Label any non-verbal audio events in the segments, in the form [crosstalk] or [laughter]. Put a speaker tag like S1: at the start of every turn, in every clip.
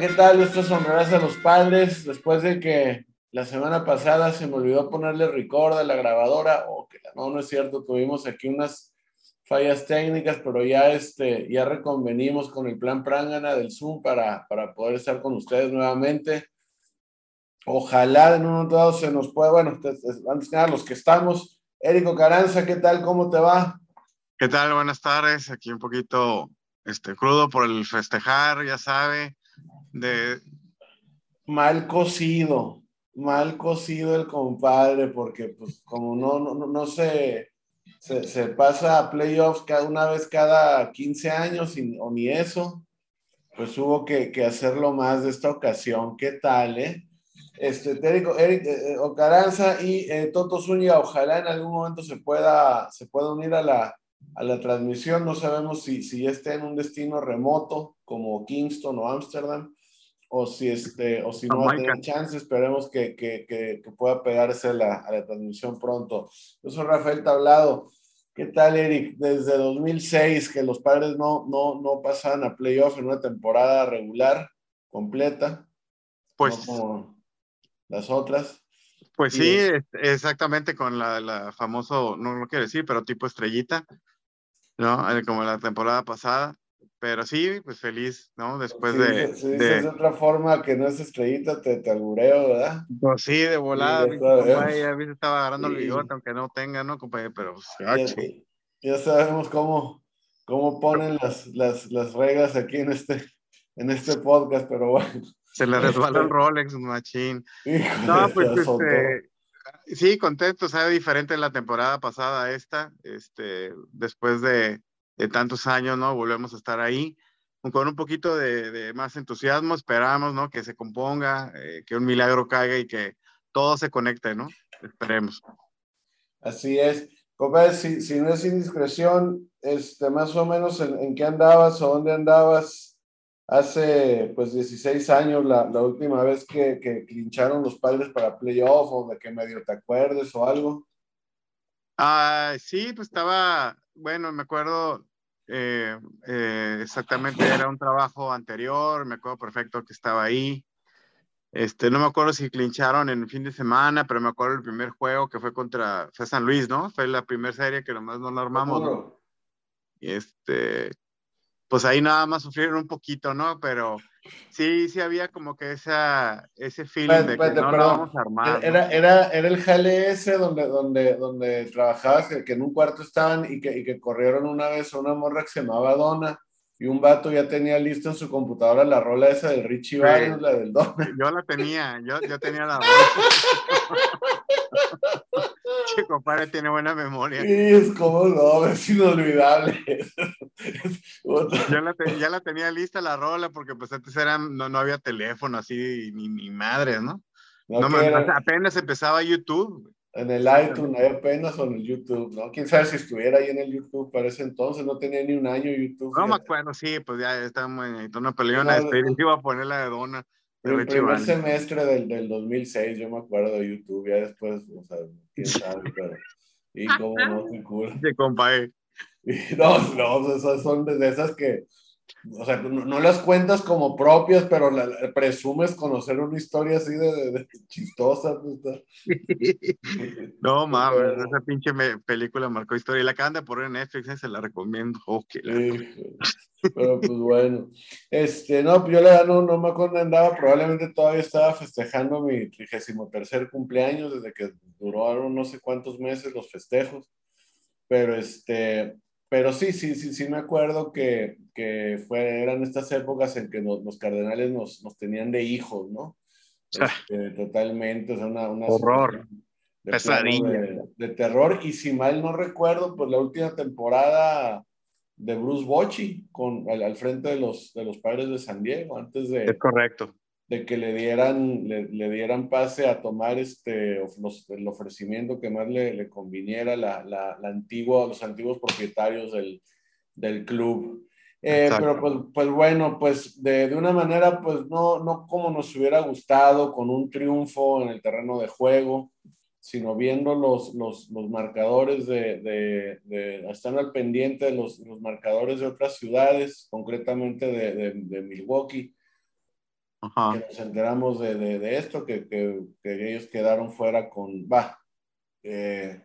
S1: ¿qué tal? Estas son a los padres. Después de que la semana pasada se me olvidó ponerle record a la grabadora, que no, no es cierto, tuvimos aquí unas fallas técnicas, pero ya, este, ya reconvenimos con el plan Prangana del Zoom para, para poder estar con ustedes nuevamente. Ojalá en un momento dado se nos pueda, bueno, antes que nada, los que estamos. Érico Caranza, ¿qué tal? ¿Cómo te va?
S2: ¿Qué tal? Buenas tardes. Aquí un poquito este, crudo por el festejar, ya sabe de...
S1: Mal cocido, mal cocido el compadre, porque pues como no, no, no se, se, pasa a playoffs cada una vez cada 15 años o ni eso, pues hubo que, que, hacerlo más de esta ocasión. ¿Qué tal, eh? Este, Eric, Eric eh, Ocaranza y eh, Toto Zúñiga, ojalá en algún momento se pueda, se pueda unir a la, a la transmisión. No sabemos si, si ya está en un destino remoto como Kingston o Ámsterdam, o si, este, o si no va a tener chance, esperemos que, que, que, pueda pegarse a la, a la, transmisión pronto. Yo soy Rafael Tablado. ¿Qué tal, Eric? Desde 2006 que los padres no, no, no pasaban a playoff en una temporada regular completa. Pues. como las otras.
S2: Pues sí, exactamente con la, la famoso, no lo quiero decir, pero tipo estrellita, ¿no? Como la temporada pasada. Pero sí, pues feliz, ¿no? Después de,
S1: si de... otra forma que no es estrellita, te, te albureo, ¿verdad?
S2: Pues sí, de volada. Sí, ya, ya, estaba agarrando el bigote, aunque no tenga, ¿no, compañero? Pero pues,
S1: ya, ya, sabemos cómo, cómo ponen las, las, las reglas aquí en este, en este podcast, pero bueno.
S2: Se le resbaló el Rolex, machín. no, pues este, sí, contento, sabe diferente la temporada pasada a esta, este, después de de tantos años, ¿no? Volvemos a estar ahí con un poquito de, más entusiasmo, esperamos, ¿no? Que se componga, eh, que un milagro caiga y que todo se conecte, ¿no? Esperemos.
S1: Así es. Compadre, si, si no es indiscreción, este, más o menos en, qué andabas o dónde andabas hace pues 16 años, la, la última vez que, que clincharon los padres para playoff o de que medio te acuerdes o algo.
S2: Ah, sí, pues estaba, bueno, me acuerdo, eh, eh, exactamente, era un trabajo anterior, me acuerdo perfecto que estaba ahí. Este, no me acuerdo si clincharon en fin de semana, pero me acuerdo el primer juego que fue contra fue San Luis, ¿no? Fue la primera serie que nomás no la armamos. Y este, pues ahí nada más sufrieron un poquito, ¿no? Pero sí, sí había como que esa, ese feeling de que no lo vamos a armar.
S1: Era, era, era el jale ese donde, donde, donde trabajabas, que, en un cuarto estaban y que, y que corrieron una vez a una morra que se llamaba Donna y un vato ya tenía listo en su computadora la rola esa del Richie sí. la del Donna.
S2: Yo la tenía, yo, yo tenía la rola. [laughs] Chico, padre tiene buena memoria.
S1: Sí, es como no, es inolvidable. [laughs]
S2: Yo la ya la tenía lista la rola porque pues antes eran, no, no había teléfono así ni, ni madres, ¿no? no, apenas empezaba YouTube.
S1: En el iTunes, apenas o en el YouTube, ¿no? Quién sabe si estuviera ahí en el YouTube para ese entonces, no tenía ni un año YouTube.
S2: No me acuerdo, sí, pues ya estábamos en una peleona, no, iba a poner la de Dona.
S1: El primer semestre del, del 2006, yo me acuerdo de YouTube, ya después, o sea, quién [laughs] sabe, pero. Y cómo no, qué cool. [laughs]
S2: Sí, compadre. [laughs]
S1: no, no, esas son de esas que, o sea, no, las cuentas como propias, pero la, presumes conocer una historia así de, chistosa. Pues, [laughs]
S2: no mames, esa pinche película marcó historia y la acaban de poner en Netflix, ¿eh? se la recomiendo. Oh,
S1: pero pues bueno, este, no, yo la no, no me acuerdo andaba, probablemente todavía estaba festejando mi 33 cumpleaños, desde que duraron no sé cuántos meses los festejos, pero este, pero sí, sí, sí, sí me acuerdo que, que fue, eran estas épocas en que los cardenales nos, nos, tenían de hijos, ¿no? Este, totalmente, o sea, una... una
S2: Horror.
S1: De, de, de, terror, y si mal no recuerdo, pues la última temporada de Bruce Bochy con, al, al, frente de los, de los padres de San Diego, antes de...
S2: Es correcto.
S1: De que le dieran, le, dieran pase a tomar este, el ofrecimiento que más le, le conviniera la, la, la antigua, los antiguos propietarios del, del club. Eh, pero pues, pues, bueno, pues de, de, una manera, pues no, no como nos hubiera gustado, con un triunfo en el terreno de juego, sino viendo los, los, los marcadores de, de, de, están al pendiente de los, los marcadores de otras ciudades, concretamente de, de Milwaukee, que nos enteramos de, de, de esto, que, que, que, ellos quedaron fuera con, va, eh,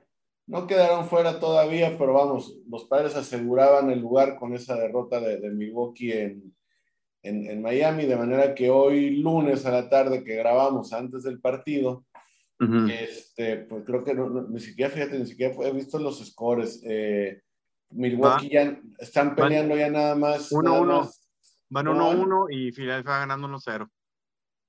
S1: no quedaron fuera todavía, pero vamos, los padres aseguraban el lugar con esa derrota de, de Milwaukee en, en, en, Miami, de manera que hoy lunes a la tarde que grabamos antes del partido, este, pues creo que no, ni siquiera, fíjate, ni siquiera he visto los scores. Eh, Milwaukee ya están peleando ya nada más.
S2: 1-1. Van 1-1 y Philadelphia va ganando 1-0.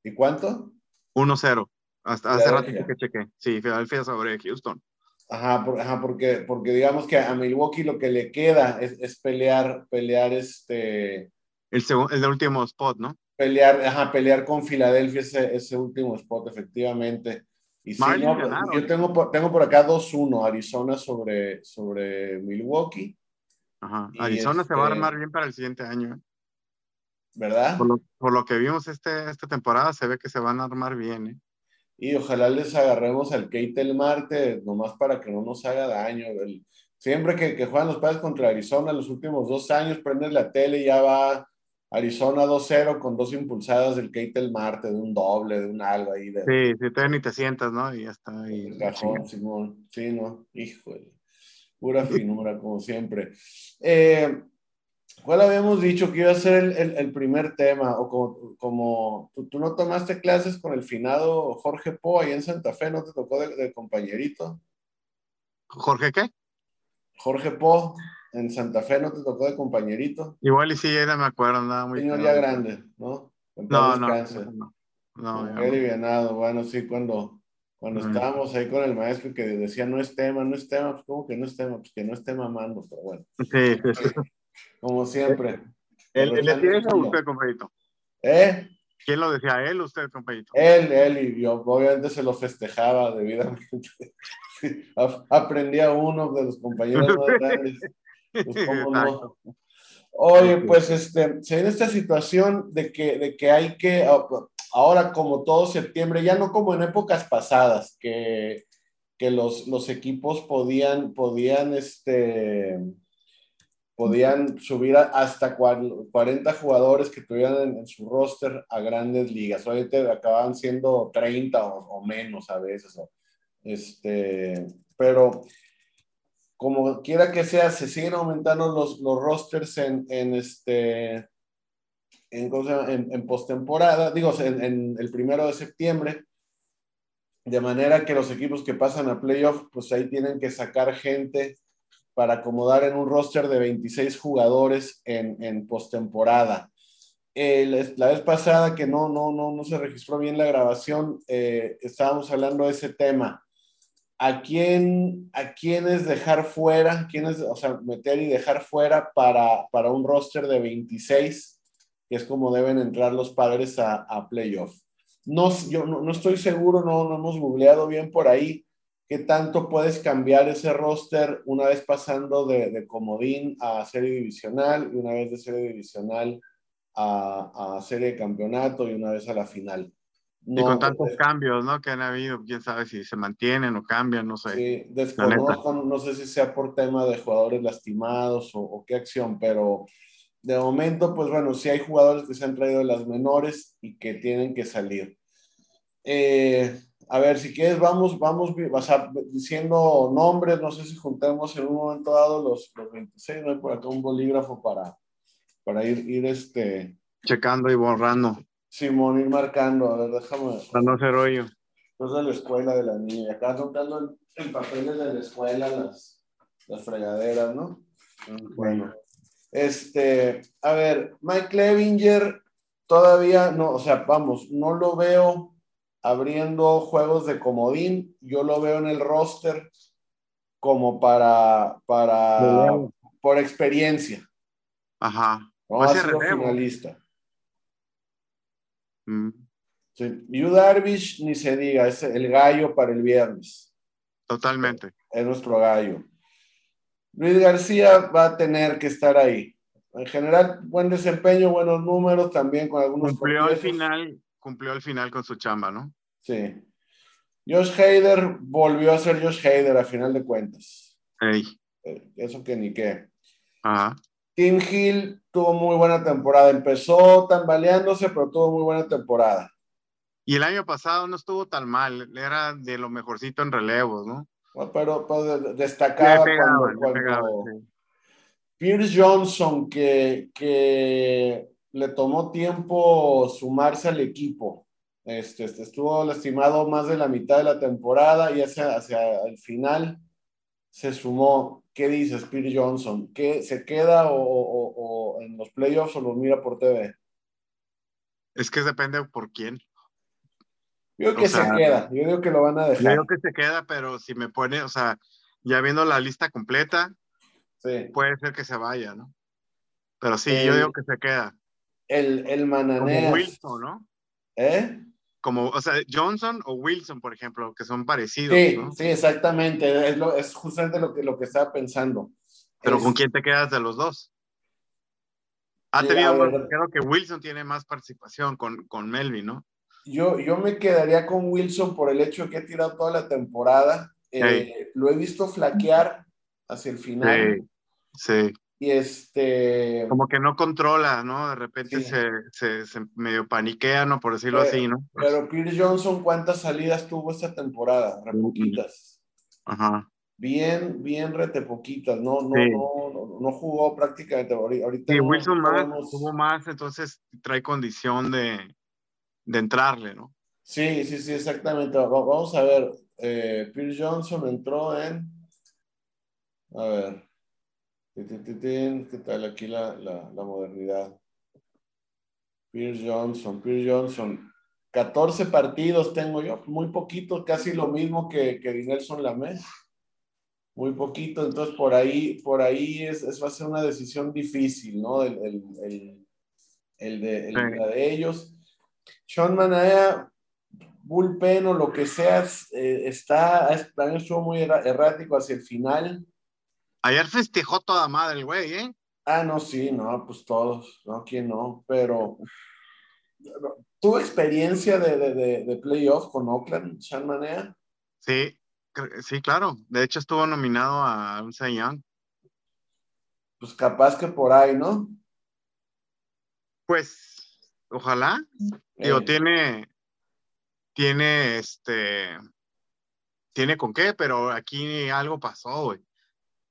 S1: ¿Y cuánto?
S2: 1-0. Hasta hace ratito que chequé. Sí, Philadelphia sobre Houston.
S1: Ajá, ajá porque, porque digamos que a Milwaukee lo que le queda es, es pelear, pelear este...
S2: El, el último spot, ¿no?
S1: Pelear, ajá, pelear con Filadelfia ese, ese último spot, efectivamente. Y sí, no, pues, yo tengo por, tengo por acá 2-1, Arizona sobre, sobre Milwaukee.
S2: Ajá, Arizona se va a este armar bien para el siguiente año.
S1: ¿Verdad?
S2: Por lo, que vimos este, esta temporada, se ve que se van a armar bien, ¿eh?
S1: Y ojalá les agarremos al Keitel Marte, nomás para que no nos haga daño. siempre que, que, juegan los padres contra Arizona, los últimos dos años, prendes la tele y ya va Arizona 2-0 con dos impulsadas del Keitel Marte, de un doble, de un algo ahí. De,
S2: sí, si te ni te sientas, ¿no? Y ya está ahí.
S1: El cajón, Simón. Sí, ¿no? Híjole. Pura finura, como siempre. Eh, ¿Cuál habíamos dicho que iba a ser el, el, primer tema? O como, como ¿tú, no tomaste clases con el finado Jorge Po ahí en Santa Fe, ¿no te tocó de, compañerito?
S2: ¿Jorge qué?
S1: Jorge Po en Santa Fe, ¿no te tocó de compañerito?
S2: Igual y sí, ya me acuerdo, nada muy
S1: Señor ya grande, ¿no?
S2: No, no, no,
S1: no. no bueno, sí, cuando, cuando estábamos ahí con el maestro que decía no es tema, no es tema, pues ¿cómo que no es tema? Pues que no esté mamando, pero bueno.
S2: Sí, sí, sí.
S1: Como siempre.
S2: ¿Él, le decía eso a usted, compañito?
S1: ¿Eh?
S2: ¿Quién lo decía? ¿Él o usted, compañito?
S1: Él, él, y yo obviamente se lo festejaba debidamente. [laughs] Aprendía uno de los compañeros más [laughs] grandes. Pues, no? Oye, pues este, se viene esta situación de que, de que hay que, ahora como todo septiembre, ya no como en épocas pasadas, que, que los, los equipos podían, podían, este, podían subir hasta 40 jugadores que tuvieran en, su roster a grandes ligas. Ahorita acababan siendo 30 o, menos a veces. Este, pero como quiera que sea, se siguen aumentando los, los rosters en, en este, en, en, en postemporada, digo, en, en, el primero de septiembre, de manera que los equipos que pasan a playoff, pues ahí tienen que sacar gente para acomodar en un roster de 26 jugadores en, en postemporada. la vez pasada que no, no, no, no se registró bien la grabación, eh, estábamos hablando de ese tema. ¿A quién, ¿A quiénes dejar fuera? ¿Quiénes, o sea, meter y dejar fuera para, para un roster de 26, que es como deben entrar los padres a, a playoff? No, yo no, no, estoy seguro, no, no hemos googleado bien por ahí, ¿Qué tanto puedes cambiar ese roster una vez pasando de, de comodín a serie divisional y una vez de serie divisional a, a, serie de campeonato y una vez a la final?
S2: No, y con tantos cambios, ¿no? Que han habido, quién sabe si se mantienen o cambian, no sé.
S1: Sí, desconozco, no sé si sea por tema de jugadores lastimados o, o, qué acción, pero de momento, pues bueno, sí hay jugadores que se han traído de las menores y que tienen que salir. Eh, a ver, si quieres, vamos, vamos diciendo nombres, no sé si juntemos en un momento dado los, los 26, no hay por acá un bolígrafo para, para ir, ir este...
S2: Checando y borrando.
S1: Simón, ir marcando, a ver, déjame...
S2: Para no hacer hoyo.
S1: No es la escuela de la niña, acá anotando el, el papel de la escuela, las, las fregaderas, ¿no? Bueno, este, a ver, Mike Levinger todavía no, o sea, vamos, no lo veo abriendo juegos de comodín. Yo lo veo en el roster como para, para por experiencia.
S2: Ajá.
S1: No ha sido finalista.
S2: Mm.
S1: Sí. Yu Darvish, ni se diga, es el gallo para el viernes.
S2: Totalmente.
S1: Es nuestro gallo. Luis García va a tener que estar ahí. En general, buen desempeño, buenos números, también con algunos.
S2: Cumplió al final, cumplió al final con su chamba, ¿no?
S1: Sí. Josh Hader volvió a ser Josh Hader a final de cuentas. Eh, Eso que ni qué.
S2: Ajá.
S1: Tim Hill tuvo muy buena temporada. Empezó tambaleándose, pero tuvo muy buena temporada.
S2: Y el año pasado no estuvo tan mal, era de lo mejorcito en relevos, ¿no?
S1: Bueno, pero, pero destacaba
S2: pegaba,
S1: cuando,
S2: le
S1: cuando
S2: pegaba, sí.
S1: Pierce Johnson, que, que le tomó tiempo sumarse al equipo. Este, este, estuvo lastimado más de la mitad de la temporada y hacia, hacia el final se sumó. ¿Qué dices, Pierce Johnson? ¿Qué, ¿Se queda o, o- o en los playoffs o los mira por TV?
S2: Es que depende por quién.
S1: Yo digo que
S2: O sea,
S1: se queda, yo digo que lo van a
S2: Yo
S1: dejar.
S2: digo que se queda, pero si me pone, o sea, ya viendo la lista completa,
S1: Sí.
S2: puede ser que se vaya, ¿no? Pero sí, yo digo que se queda.
S1: El, el
S2: Como. Wilson, ¿no?
S1: ¿Eh?
S2: Como, o sea, Johnson o Wilson, por ejemplo, que son parecidos,
S1: Sí,
S2: ¿no?
S1: sí, exactamente. Es, lo, es justamente lo que, lo que estaba pensando.
S2: Pero
S1: Es-
S2: ¿con quién te quedas de los dos? Ha
S1: Sí,
S2: tenido más, creo que Wilson tiene más participación con, con Melvin, ¿no?
S1: Yo, yo me quedaría con Wilson por el hecho de que ha tirado toda la temporada. Eh, Lo he visto flaquear hacia el final.
S2: Sí, sí.
S1: Y este.
S2: Como que no controla, ¿no? De repente
S1: Sí.
S2: se, se, se medio paniquea, ¿no? Por decirlo
S1: Pero-
S2: así, ¿no?
S1: Pero Pierce Johnson, ¿cuántas salidas tuvo esta temporada? Re poquitas.
S2: Ajá.
S1: Bien, bien rete poquitas. No, no,
S2: Sí.
S1: no, no, no jugó prácticamente. Ahori- Ahorita
S2: Sí,
S1: no-
S2: Wilson más,
S1: vemos-
S2: tuvo más, entonces trae condición de, de entrarle, ¿no?
S1: Sí, sí, sí, exactamente. Va- Vamos a ver. Eh, Pierce Johnson entró en. A ver. Ti, ti, ti, tin. ¿Qué tal aquí la, la, modernidad? Pierce Johnson, Pierce Johnson. 14 partidos tengo yo, muy poquito, casi lo mismo que, que Nelson Lamé. Muy poquito, entonces por ahí, por ahí es, es- va a ser una decisión difícil, ¿no? El, el, el, el de, de ellos. Sean Manaya, bullpen o lo que sea, eh, está, es- también estuvo muy errático hacia el final.
S2: Ayer festejó toda madre el güey, ¿eh?
S1: Ah, no, sí, no, pues todos, no, quién no, pero ¿tuvo experiencia de, de, de, de playoff con Oakland, Sean Manea?
S2: Sí, sí, claro. De hecho, estuvo nominado a un Cy Young.
S1: Pues capaz que por ahí, ¿no?
S2: Pues, ojalá. Digo,
S1: Eh,
S2: tiene, tiene este, tiene con qué, pero aquí algo pasó, güey.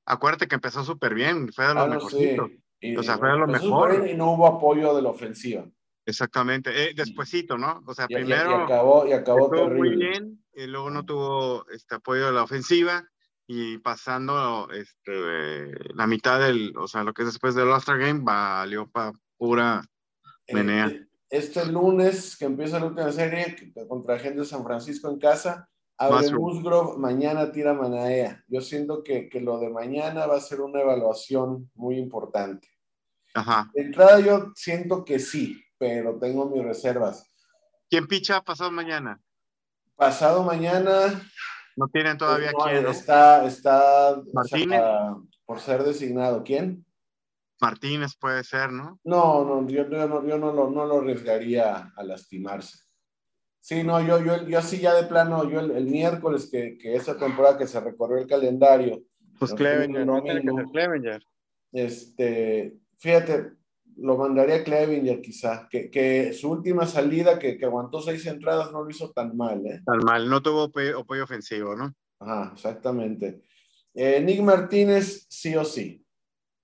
S2: Acuérdate que empezó súper bien, fue de los
S1: ah, no, sí. Y-
S2: O sea, fue de lo mejor.
S1: Y no hubo apoyo de la ofensiva.
S2: Exactamente. Eh, despuesito, ¿no? O sea,
S1: Y, y- y
S2: primero
S1: acabó, y acabó
S2: estuvo muy bien, y luego no tuvo este apoyo de la ofensiva, y pasando este, la mitad del, o sea, lo que es después del All-Star Game, valió para pura menea.
S1: Eh, este lunes, que empieza la última serie contra gente de San Francisco en casa, abre
S2: Musgrove.
S1: Musgrove, mañana tira Manaea. Yo siento que, que lo de mañana va a ser una evaluación muy importante.
S2: Ajá.
S1: De entrada yo siento que sí, pero tengo mis reservas.
S2: ¿Quién picha pasado mañana?
S1: Pasado mañana
S2: No tienen todavía
S1: no,
S2: quién, ¿no?
S1: está, está o sea,
S2: Martínez.
S1: por ser designado. ¿Quién?
S2: Martínez puede ser, ¿no?
S1: No, no, yo, yo no, yo no, lo, no lo arriesgaría a lastimarse. Sí, no, yo, yo, yo sí ya de plano, yo el, el miércoles que, que esa temporada que se recorrió el calendario,
S2: Pues
S1: No,
S2: Clevenger,
S1: no,
S2: tiene que ser Clevenger.
S1: este, fíjate, lo mandaría a Clevinger quizá, que, que su última salida que, que aguantó seis entradas no lo hizo tan mal, ¿eh?
S2: Tan mal, no tuvo apoyo, ofensivo, ¿no?
S1: Ajá, exactamente. Eh, Nick Martínez, sí o sí.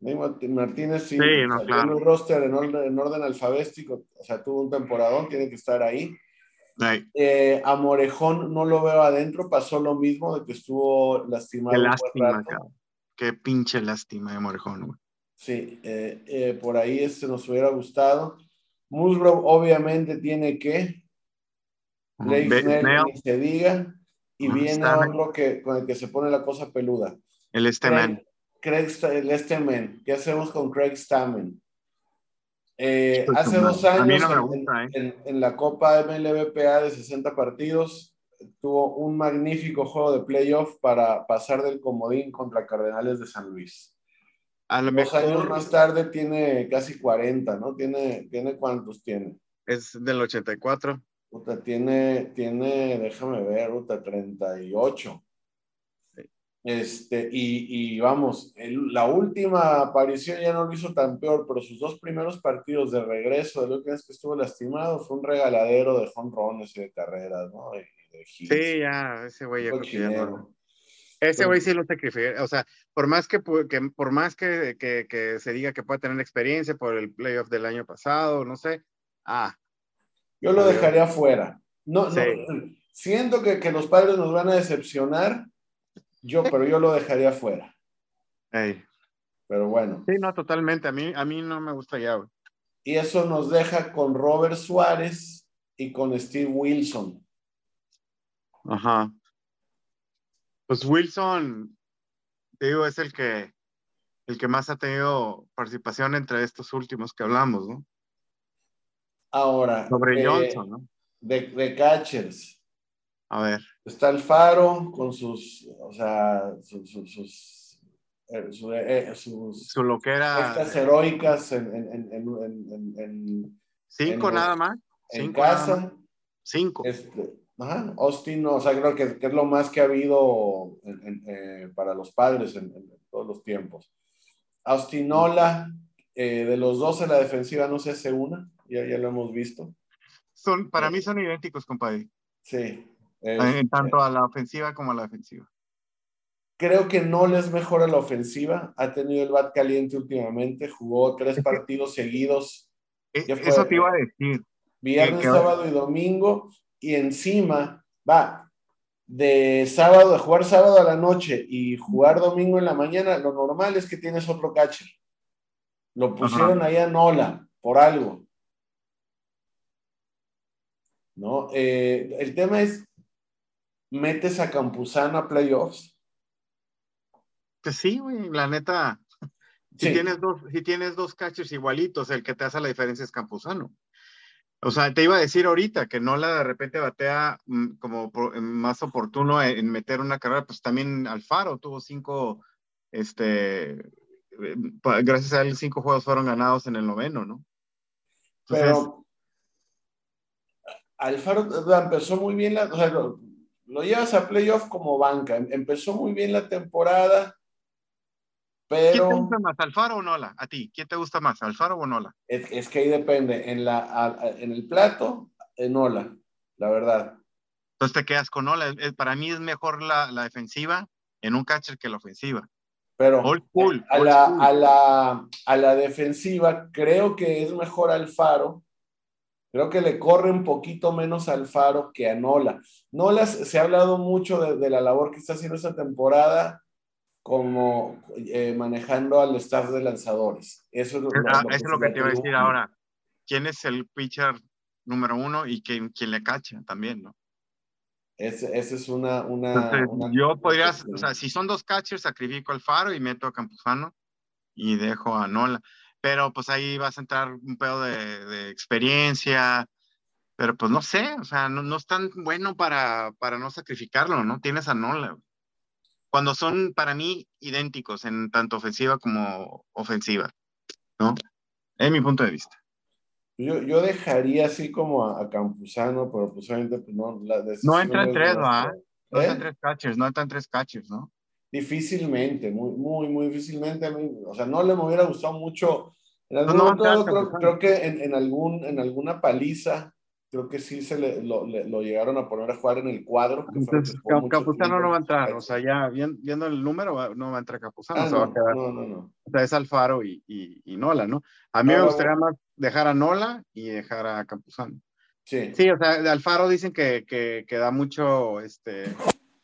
S1: Nick Mart- Martínez, sí,
S2: Sí, no,
S1: salió
S2: claro.
S1: en el roster en orden, en orden alfabético, o sea, tuvo un temporadón, tiene que estar ahí. Eh, a Morejón no lo veo adentro, pasó lo mismo de que estuvo lastimado.
S2: qué lástima, cabrón. Qué pinche lástima de Morejón, güey.
S1: Sí, eh, eh, por ahí este nos hubiera gustado. Musgrove obviamente tiene que, Blake Snell, ni se diga, y viene otro que, con el que se pone la cosa peluda.
S2: el este
S1: Craig. Craig el este. ¿Qué hacemos con Craig Stammen? Eh, hace dos años,
S2: no gusta, ¿eh?
S1: en, en la Copa MLBPA de 60 partidos, tuvo un magnífico juego de playoff para pasar del comodín contra Cardenales de San Luis.
S2: A lo
S1: Dos años más tarde tiene casi 40, ¿no? Tiene, tiene cuántos tiene.
S2: es del 84.
S1: Puta, tiene, tiene, déjame ver, puta, 38. Este, y, y vamos, el- la última aparición ya no lo hizo tan peor, pero sus dos primeros partidos de regreso de lo que es que estuvo lastimado fue un regaladero de jonrones y de carreras, ¿no? De.
S2: Sí, ya, ese güey ya no. Ese güey sí lo sacrifica. O sea, por más que, que por más que, que, que se diga que puede tener experiencia por el playoff del año pasado, no sé. Ah,
S1: Yo lo dejaría fuera. No, no,
S2: Sí.
S1: siento que, que los padres nos van a decepcionar, yo, pero yo lo dejaría fuera. Pero bueno.
S2: Sí, no, totalmente. A mí, a mí no me gusta ya, güey.
S1: Y eso nos deja con Robert Suárez y con Steve Wilson.
S2: Ajá. Pues Wilson, te digo, es el que, el que más ha tenido participación entre estos últimos que hablamos, ¿no?
S1: Ahora,
S2: Sobre
S1: eh,
S2: Johnson, ¿no?
S1: de, de catchers,
S2: A ver.
S1: está Alfaro con sus, o sea, sus, sus, sus, eh, su- eh, sus
S2: Su loquera.
S1: gestas heroicas en, en, en, en, en- en-
S2: Cinco
S1: en los-
S2: nada más.
S1: en
S2: Cinco nada más.
S1: casa.
S2: Cinco.
S1: Este, ajá, Austin, no, o sea, creo que, que es lo más que ha habido en- en, eh, para los padres en, en todos los tiempos. Austinola, eh, de los dos en la defensiva no se hace una, ya, ya lo hemos visto.
S2: Son, para mí son idénticos, compadre.
S1: Sí. Este,
S2: tanto a la ofensiva como a la defensiva.
S1: creo que no les mejora la ofensiva, ha tenido el bat caliente últimamente, jugó tres partidos seguidos,
S2: E-
S1: fue-
S2: Eso te iba a decir.
S1: viernes, sábado y domingo, y encima va de sábado, de jugar sábado a la noche y jugar domingo en la mañana, lo normal es que tienes otro catcher. Lo pusieron ahí a Nola por algo. ¿No? Eh, el tema es, metes a Campuzano a playoffs.
S2: Pues sí, güey, la neta. [laughs] Si,
S1: Sí.
S2: tienes dos, si tienes dos catchers igualitos, el que te hace la diferencia es Campuzano. O sea, te iba a decir ahorita que Nola de repente batea mm, como por- más oportuno en, meter una carrera, pues también Alfaro tuvo cinco, este, eh, gracias a él, cinco juegos fueron ganados en el noveno, ¿no? Entonces,
S1: Pero Alfaro o sea, empezó muy bien, la, o sea, lo, llevas a playoff como banca. Em- Empezó muy bien la temporada,
S2: ¿quién te
S1: pero
S2: gusta más, Alfaro o Nola? A ti, ¿quién te gusta más, Alfaro o Nola?
S1: es, es que ahí depende. En, la, a- en el plato, en Ola, la verdad.
S2: Entonces te quedas con Nola. Para mí es mejor la, la defensiva en un catcher que la ofensiva.
S1: Pero a, la, a, la, a la defensiva, creo que es mejor Alfaro. Creo que le corre un poquito menos a Alfaro que a Nola. Nola se ha hablado mucho de, de la labor que está haciendo esta temporada como eh, manejando al staff de lanzadores. Eso es lo,
S2: Ah,
S1: lo
S2: eso es lo
S1: se
S2: que
S1: le
S2: te iba a decir ahora. ¿Quién es el pitcher número uno y quién, quién le cacha también, no?
S1: Esa es una... una,
S2: Entonces,
S1: una-
S2: yo podría, o sea, si son dos catchers, sacrifico al Faro y meto a Campuzano y dejo a Nola. Pero pues ahí vas a entrar un pedo de, de experiencia, pero pues no sé, o sea, no, no es tan bueno para, para no sacrificarlo, ¿no? Tienes a Nola. Cuando son para mí idénticos en tanto ofensiva como ofensiva, ¿no? Es mi punto de vista.
S1: Yo, yo dejaría así como a, a Campuzano, pero pues obviamente pues, no, la
S2: No entra en
S1: decisión
S2: tres,
S1: es
S2: ¿va?
S1: nuestra.
S2: No
S1: ¿Eh?
S2: están tres catchers, no están tres catchers, ¿no?
S1: Difícilmente, muy, muy, muy difícilmente. A mí, o sea, no le me hubiera gustado mucho. En algún
S2: No, no,
S1: momento creo, creo que en, en, algún, en alguna paliza, creo que sí se le, lo, le- lo llegaron a poner a jugar en el cuadro. que que
S2: Capuzano no va a entrar, o sea, ya vien- viendo el número, va- no va a entrar Capuzano,
S1: Ah,
S2: se va a quedar,
S1: no, no, no.
S2: o sea, es Alfaro y, y, y Nola, ¿no? A mí me gustaría más dejar a Nola y dejar a Campuzano.
S1: Sí.
S2: Sí, o sea, de Alfaro dicen que, que, que da mucho, este,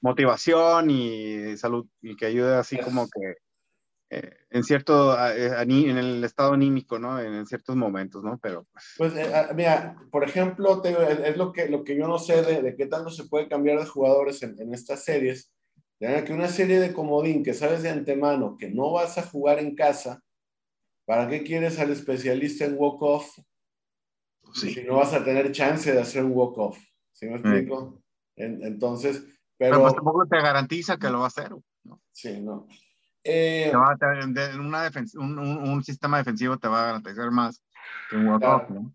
S2: motivación y salud, y que ayuda así como que eh, en cierto, eh, en el estado anímico, ¿no? En, ciertos momentos, ¿no? Pero, pues,
S1: Pues eh, ah, mira, por ejemplo, te es, lo, que, lo que yo no sé de, de qué tanto se puede cambiar de jugadores en, en estas series. Ya que una serie de comodín que sabes de antemano que no vas a jugar en casa, ¿Para qué quieres al especialista en walk-off? Si no vas a tener chance de hacer un walk-off. ¿Sí me explico? entonces, pero...
S2: pues tampoco te garantiza que lo va a hacer. ¿no?
S1: Sí, no.
S2: Eh, una un, un, sistema defensivo te va a garantizar más que un walk-off, ¿no?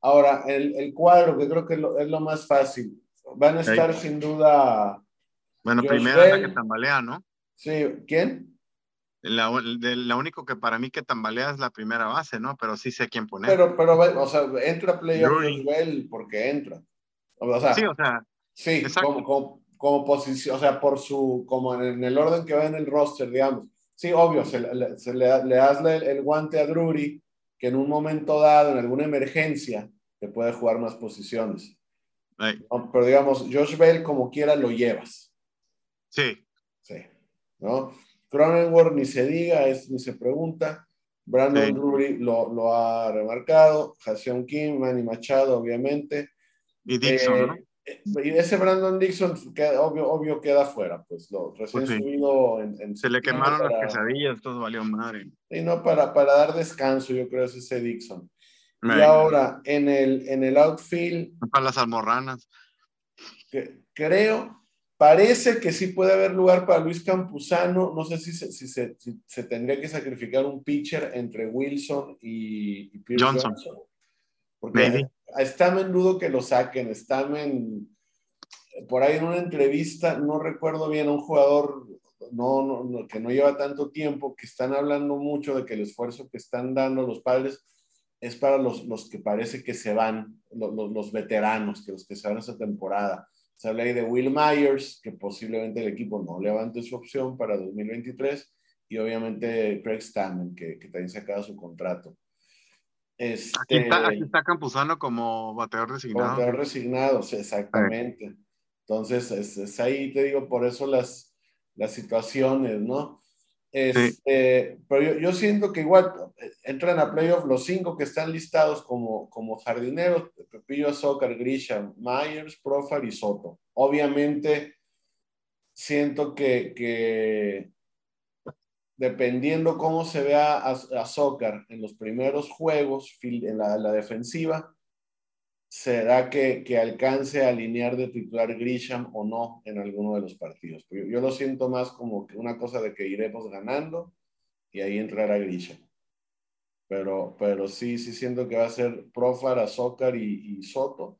S1: Ahora, el, el, cuadro, que creo que es lo, es lo más fácil. Van a estar sin duda.
S2: Bueno, primero la que tambalea, ¿no?
S1: Sí, ¿quién?
S2: La, la, único que para mí que tambalea es la primera base, ¿no? Pero sí sé quién poner.
S1: Pero, pero, o sea, entra playoff Josuel porque entra. O sea,
S2: sí, o sea.
S1: Sí, como, como, como, posición, o sea, por su, como en el orden que va en el roster, digamos. Sí, obvio, se, le, se le, le das el, el, guante a Drury, que en un momento dado, en alguna emergencia, te puede jugar más posiciones. pero digamos, Josh Bell como quiera lo llevas.
S2: Sí.
S1: Sí. ¿No? Cronenworth ni se diga, es, ni se pregunta. Brandon Drury lo, lo, ha remarcado. Jason Kim, Manny Machado, obviamente.
S2: Y Dixon,
S1: eh, ¿no? Y ese Brandon Dixon, obvio, obvio queda fuera, pues lo recién pues subido en,
S2: Se le quemaron las quesadillas, todo valió madre.
S1: Y no, para, para dar descanso, yo creo, es ese Dixon. Y ahora, en el, en el outfield.
S2: Para las almorranas.
S1: Que, creo, parece que sí puede haber lugar para Luis Campuzano. No sé si se, si se, se tendría que sacrificar un pitcher entre Wilson y, y
S2: Johnson.
S1: Porque está menudo que lo saquen. en por ahí en una entrevista, no recuerdo bien, un jugador que no lleva tanto tiempo, que están hablando mucho de que el esfuerzo que están dando los padres es para los, los que parece que se van, los, veteranos, que los que se van esta temporada. Se habla ahí de Will Myers, que posiblemente el equipo no levante su opción para 2023, y obviamente Craig Stammen, que, también se su contrato.
S2: Este, aquí, está, aquí está Campuzano como bateador resignado.
S1: Bateador resignado, exactamente. Entonces, es, es, ahí te digo, por eso las, las situaciones, ¿no? Este, Pero yo, yo, siento que igual eh, entran a playoff los cinco que están listados como, como jardineros, Pepillo Azócar, Grisha, Myers, Profar y Soto. Obviamente, siento que, que dependiendo cómo se vea a, Azócar en los primeros juegos, en la, la defensiva, será que, que, alcance a alinear de titular Grisham o no en alguno de los partidos. Yo, yo, lo siento más como que una cosa de que iremos ganando y ahí entrará Grisham. Pero, pero sí, sí siento que va a ser Profar, Azócar y, y Soto.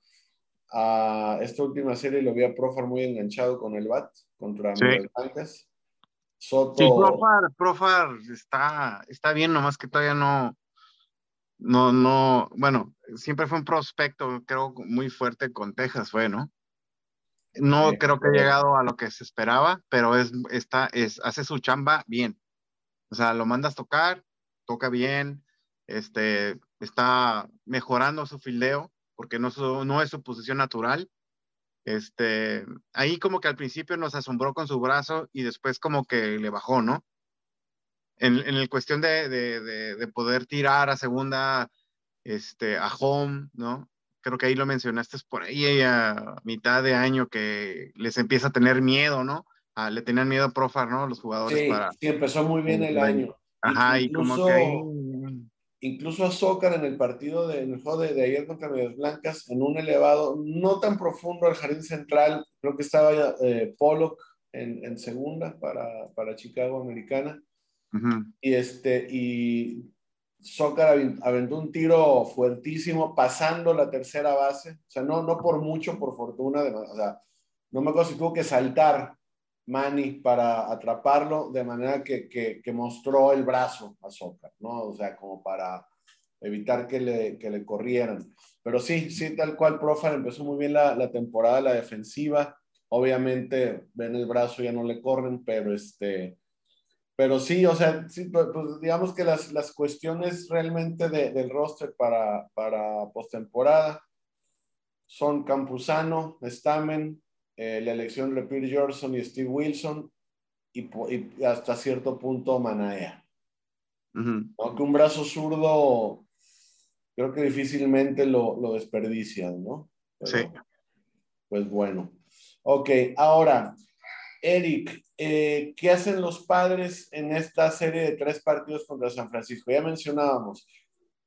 S1: A esta última serie lo vi a Profar muy enganchado con el BAT contra sí. Blancas.
S2: Soto... Sí, Profar, Profar está, está bien, nomás que todavía no, no, no, bueno, siempre fue un prospecto, creo, muy fuerte con Texas, fue, ¿no? No creo que ha llegado a lo que se esperaba, pero es, está, es, hace su chamba bien. O sea, lo mandas tocar, toca bien, este, está mejorando su fildeo, porque no, no es su posición natural. Este, ahí como que al principio nos asombró con su brazo y después como que le bajó, ¿no? en, en el cuestión de, de, de, poder tirar a segunda, este, a home, ¿no? Creo que ahí lo mencionaste por ahí a mitad de año que les empieza a tener miedo, ¿no? Ah, le tenían miedo a Profar, ¿no? Los jugadores
S1: sí,
S2: para...
S1: Sí, empezó muy bien el año.
S2: Ajá, incluso, y como que ahí...
S1: Incluso a Zócar en el partido de, en el juego de, de, ayer contra Medias Blancas, en un elevado, no tan profundo al jardín central, creo que estaba eh, Pollock en, en segunda para, para Chicago Americana y, este, y Zócar aventó un tiro fuertísimo pasando la tercera base. O sea, no, no por mucho, por fortuna. De, o sea, no me acuerdo si tuvo que saltar Manny para atraparlo, de manera que, que, mostró el brazo a Zócar, ¿no? O sea, como para evitar que le, que le corrieran. Pero sí, sí, tal cual, Profar empezó muy bien la, la temporada, la defensiva. Obviamente, ven el brazo, ya no le corren, pero este pero sí, o sea, sí, pues, digamos que las, las cuestiones realmente de, del roster para, para postemporada son Campuzano, Stamen, eh, la elección de Peter Jordan y Steve Wilson y, y, hasta cierto punto Manaea. Aunque un brazo zurdo creo que difícilmente lo, lo desperdician, ¿no?
S2: sí.
S1: Pues bueno. Ok, ahora, Eric, eh, ¿qué hacen los padres en esta serie de tres partidos contra San Francisco? Ya mencionábamos,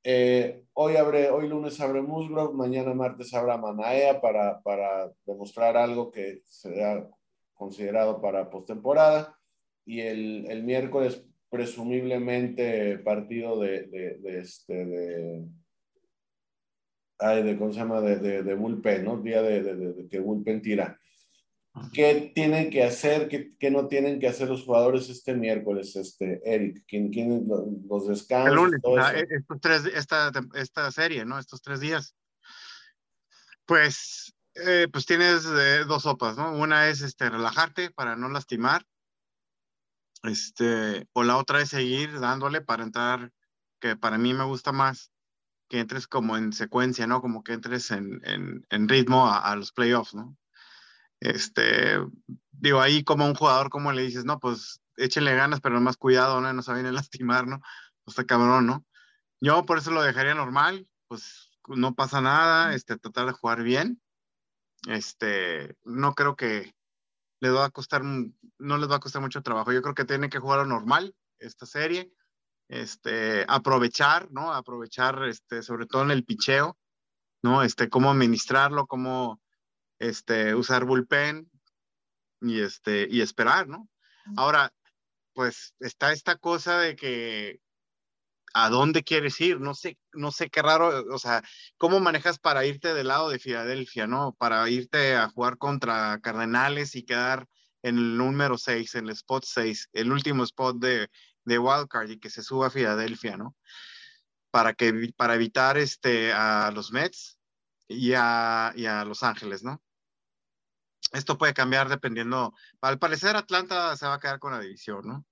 S1: eh, hoy, abre, hoy lunes abre Musgrove, mañana martes habrá Manaea para, para demostrar algo que será considerado para postemporada y el, el, miércoles presumiblemente partido de, de, de este de ay, de cómo se llama de, de, de bullpen, ¿no? Día de, que bullpen tira. ¿Qué tienen que hacer? ¿Qué, ¿Qué, no tienen que hacer los jugadores este miércoles, este, Eric? ¿Quién, quién los descansos?
S2: El lunes, estos tres, esta, esta serie, ¿no? Estos tres días. Pues, eh, pues tienes eh, dos sopas, ¿no? Una es este, relajarte para no lastimar. Este, o la otra es seguir dándole para entrar, que para mí me gusta más, que entres como en secuencia, ¿no? Como que entres en, en, en ritmo a, a los playoffs, ¿no? Este, digo, ahí como un jugador, como le dices, no, pues échenle ganas, pero más cuidado, ¿no? No se vayan a [laughs] lastimar, ¿no? Pues está cabrón, ¿no? Yo por eso lo dejaría normal, pues no pasa nada, este, tratar de jugar bien. Este, no creo que les va a costar, no les va a costar mucho trabajo. Yo creo que tienen que jugar normal esta serie, este, aprovechar, ¿no? Aprovechar, este, sobre todo en el picheo, ¿no? Este, cómo administrarlo, cómo, este, usar bullpen y, este, y esperar, ¿no? Ahora, pues está esta cosa de que a dónde quieres ir, no sé, no sé qué raro, o sea, cómo manejas para irte del lado de Filadelfia, ¿no? Para irte a jugar contra Cardenales y quedar en el número 6, en el spot 6, el último spot de, de Wildcard y que se suba a Filadelfia, ¿no? Para, que, para evitar este, a los Mets y a, y a Los Ángeles, ¿no? Esto puede cambiar dependiendo. Al parecer, Atlanta se va a quedar con la división, ¿no?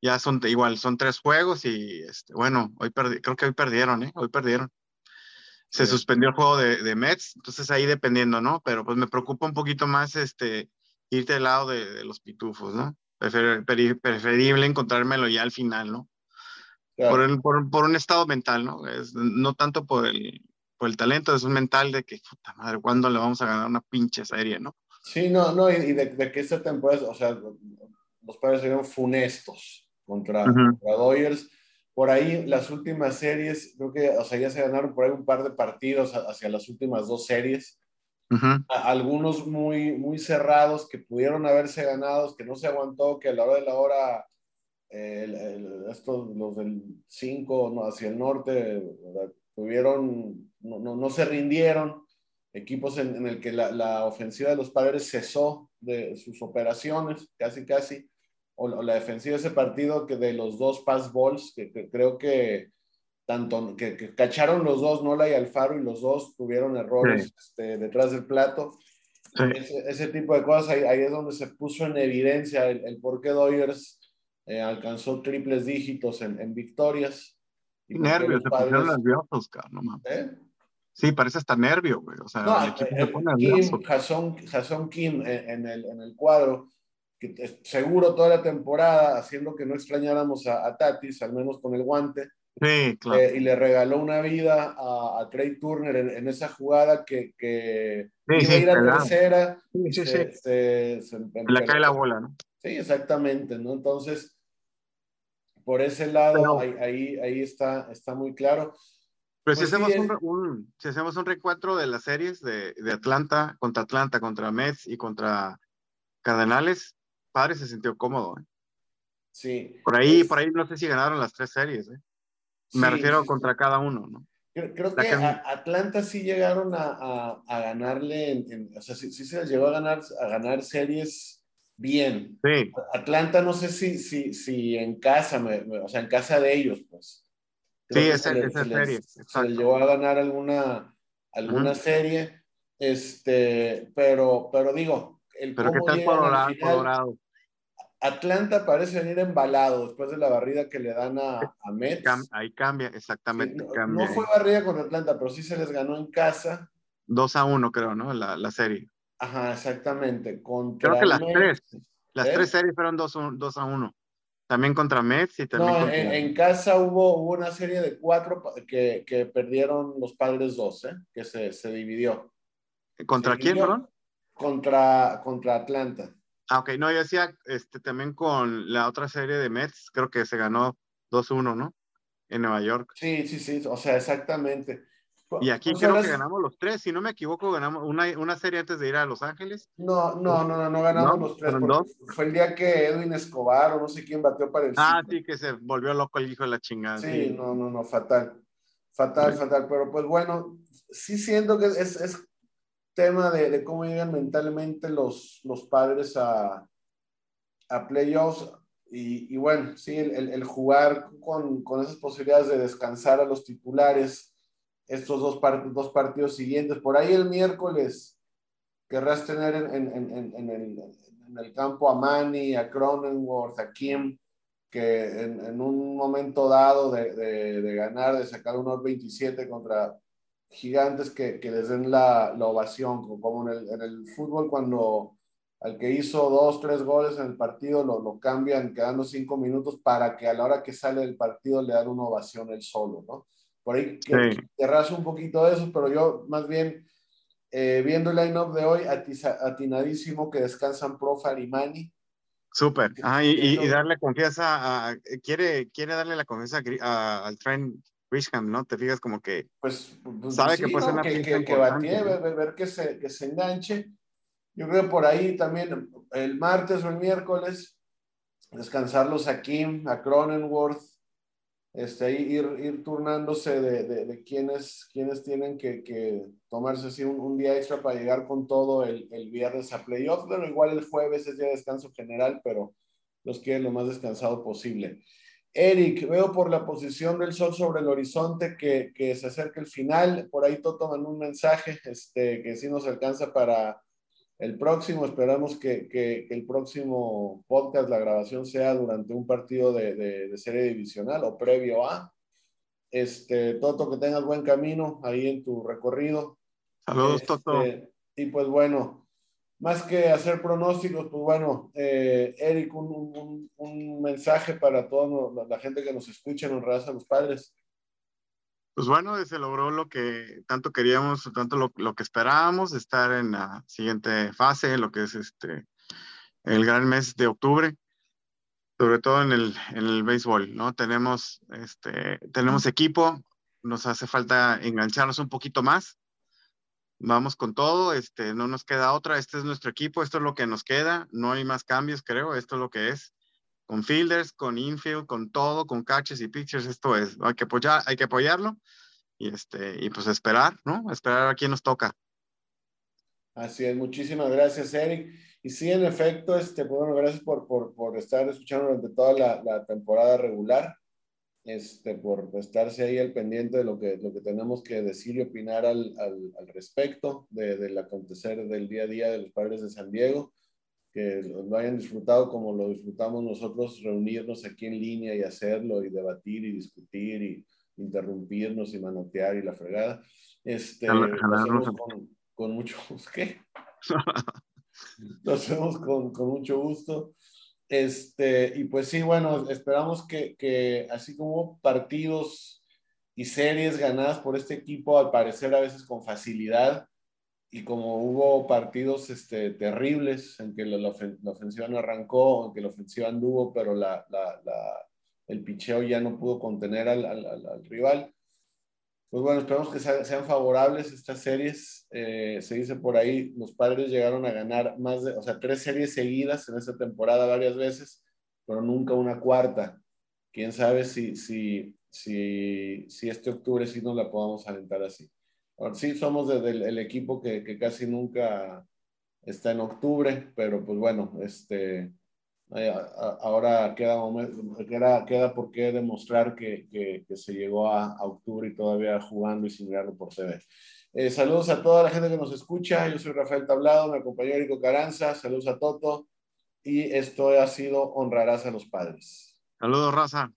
S2: Ya son igual, son tres juegos y este, bueno, hoy perdí, creo que hoy perdieron, ¿eh? Hoy perdieron. Se sí. suspendió el juego de, de, Mets, entonces ahí dependiendo, ¿no? Pero pues me preocupa un poquito más este, irte del lado de, de los pitufos, ¿no? Prefer, preferible encontrármelo ya al final, ¿no? Claro. Por, el, por, por, un estado mental, ¿no? Es, no tanto por el, por el talento, es un mental de que, puta madre, ¿cuándo le vamos a ganar una pinche serie, ¿no?
S1: Sí, no, no, y de, de que esta temporada, o sea, los padres serían funestos contra, uh -huh. contra Dodgers. Por ahí, las últimas series, creo que, o sea, ya se ganaron por ahí un par de partidos hacia las últimas dos series. Uh -huh. Algunos muy, muy cerrados que pudieron haberse ganado, que no se aguantó, que a la hora de la hora, el, el, estos, los del 5 no, hacia el norte, ¿verdad? tuvieron, no, no, no se rindieron equipos en, en el que la, la, ofensiva de los padres cesó de sus operaciones, casi, casi, o, o, la defensiva de ese partido que de los dos pass balls, que, que creo que tanto, que, que, cacharon los dos, Nola y Alfaro, y los dos tuvieron errores sí. este, detrás del plato. Sí. Ese, ese, tipo de cosas, ahí, ahí, es donde se puso en evidencia el, el por qué Dodgers eh, alcanzó triples dígitos en, en victorias.
S2: Y nervios, se pusieron nerviosos, mames. ¿Eh? Sí, parece hasta nervio, güey. O sea, no, el equipo
S1: se pone nervioso. Jason, Kim en, en, el, en el cuadro, que seguro toda la temporada, haciendo que no extrañáramos a, a Tatis, al menos con el guante.
S2: Sí, claro.
S1: Eh, y le regaló una vida a, a Trey Turner en, en, esa jugada que, que
S2: sí,
S1: iba
S2: sí,
S1: a ir a tercera.
S2: Sí, sí,
S1: se,
S2: sí.
S1: Se, se,
S2: le cae la bola, ¿no?
S1: Sí, exactamente, ¿no? Entonces, por ese lado, Pero, ahí, ahí, ahí está, está muy claro.
S2: Pero si, pues hacemos sí, un, un, si hacemos un recuatro de las series de, de, Atlanta contra Atlanta, contra Mets y contra Cardenales, Padre se sintió cómodo. ¿eh?
S1: Sí.
S2: Por ahí, es... por ahí no sé si ganaron las tres series. ¿eh? Me sí, refiero sí, contra cada uno, ¿no?
S1: Creo, creo que, que, Atlanta sí llegaron a, a, a ganarle, en, en, o sea, sí, se les llegó a ganar, a ganar series bien.
S2: Sí.
S1: Atlanta no sé si, si, si en casa, me, o sea, en casa de ellos, pues
S2: sí, esa, le, esa
S1: se
S2: serie.
S1: Les, se llevó a ganar alguna, alguna uh -huh. serie, este, pero, pero digo,
S2: el pero qué tal Colorado, final, Colorado,
S1: Atlanta parece venir embalado después de la barrida que le dan a, a Mets.
S2: Ahí cambia, exactamente.
S1: Sí, no,
S2: cambia.
S1: no, fue barrida contra Atlanta, pero sí se les ganó en casa.
S2: 2 a 1, creo, ¿no? La, la serie.
S1: Ajá, exactamente. Contra
S2: creo que las Mets, tres. Las ¿eh? tres series fueron 2 a 1. También contra Mets y también
S1: no,
S2: contra...
S1: en, en, casa hubo, hubo, una serie de cuatro que, que perdieron los padres dos, ¿eh? que se, se dividió.
S2: ¿Contra
S1: se
S2: quién,
S1: dividió
S2: perdón?
S1: Contra, contra Atlanta.
S2: Ah, ok, no, yo decía este, también con la otra serie de Mets, creo que se ganó 2-1, ¿no? En Nueva York.
S1: Sí, sí, sí, o sea, exactamente.
S2: Y aquí creo que ganamos los tres, si no me equivoco, ganamos una, una serie antes de ir a Los Ángeles.
S1: No, no, no, no, no ganamos los tres. Fue el día que Edwin Escobar o no sé quién bateó para el.
S2: Ah, sí, que se volvió loco el hijo de la chingada.
S1: Sí, no, no, no, fatal. Fatal, fatal. Pero pues bueno, sí siento que es, es tema de, de, cómo llegan mentalmente los, los padres a, a playoffs. Y, y bueno, sí, el, el, jugar con, con esas posibilidades de descansar a los titulares estos dos, dos partidos siguientes. Por ahí el miércoles querrás tener en, el, campo a Manny, a Cronenworth, a Kim, que en, un momento dado de, ganar, de sacar unos 27 contra gigantes que, les den la, ovación, como en el, fútbol cuando al que hizo dos, tres goles en el partido lo, lo cambian quedando cinco minutos para que a la hora que sale del partido le dan una ovación él solo, ¿no? Por ahí que, sí. un poquito de eso, pero yo más bien eh, viendo el line-up de hoy, atinadísimo que descansan Profa y Mani.
S2: Súper. Ah, y, y, darle confianza a, quiere, quiere darle la confianza a, al Trent Grisham, ¿no? Te fijas como que
S1: pues, pues sabe sí, que puede ser una que, que, que batee, ver, ver, que, se, que se enganche. Yo creo por ahí también el martes o el miércoles descansarlos a Kim, a Cronenworth, este, ir, ir turnándose de, de, quienes, quienes tienen que, que tomarse así un, un, día extra para llegar con todo el, el viernes a playoff. Bueno, igual el jueves es día de descanso general, pero los quieren lo más descansado posible. Eric, veo por la posición del sol sobre el horizonte que, que se acerca el final. Por ahí Toto mandó un mensaje este, que sí nos alcanza para, el próximo, esperamos que, que, que, el próximo podcast, la grabación sea durante un partido de, de, de, serie divisional o previo a. Este, Toto, que tengas buen camino ahí en tu recorrido.
S2: Saludos, este, Toto.
S1: Y pues bueno, más que hacer pronósticos, pues bueno, eh, Eric, un, un, un, mensaje para toda la gente que nos escucha en Honradas a los Padres.
S2: Pues bueno, se logró lo que tanto queríamos, tanto lo, lo, que esperábamos, estar en la siguiente fase, lo que es este el gran mes de octubre, sobre todo en el, en el béisbol, ¿no? Tenemos, este, tenemos equipo, nos hace falta engancharnos un poquito más. Vamos con todo, este, no nos queda otra, este es nuestro equipo, esto es lo que nos queda, no hay más cambios, creo, esto es lo que es con fielders, con infield, con todo, con catches y pitchers, esto es, hay que apoyar, hay que apoyarlo y este, y pues esperar, ¿no? Esperar a quién nos toca.
S1: Así es, muchísimas gracias, Eric. Y sí, en efecto, este, pues, bueno, gracias por, por, por estar escuchando durante toda la, la, temporada regular, este, por estarse ahí al pendiente de lo que, lo que tenemos que decir y opinar al, al, al respecto de, del acontecer del día a día de los padres de San Diego que lo hayan disfrutado como lo disfrutamos nosotros, reunirnos aquí en línea y hacerlo y debatir y discutir y interrumpirnos y manotear y la fregada. Este, lo con, con, mucho gusto. [laughs] ¿Qué? [laughs] lo hacemos con, con, mucho gusto. Este, y pues sí, bueno, esperamos que, que así como partidos y series ganadas por este equipo, al parecer a veces con facilidad, y como hubo partidos este, terribles en que la, la, ofensiva no arrancó, en que la ofensiva anduvo, pero la, la, el picheo ya no pudo contener al, al, al, rival. Pues bueno, esperamos que sean favorables estas series. Eh, se dice por ahí, los padres llegaron a ganar más de, o sea, tres series seguidas en esta temporada varias veces, pero nunca una cuarta. Quién sabe si, si, si, si este octubre sí nos la podamos alentar así sí somos del el equipo que, casi nunca está en octubre, pero pues bueno, este, eh, ahora queda, queda, queda por qué demostrar que, que, se llegó a, a, octubre y todavía jugando y sin mirarlo por TV. Eh, saludos a toda la gente que nos escucha. Yo soy Rafael Tablado, me acompañó Erico Caranza. Saludos a Toto. Y esto ha sido Honrarás a los Padres.
S2: Saludos, raza.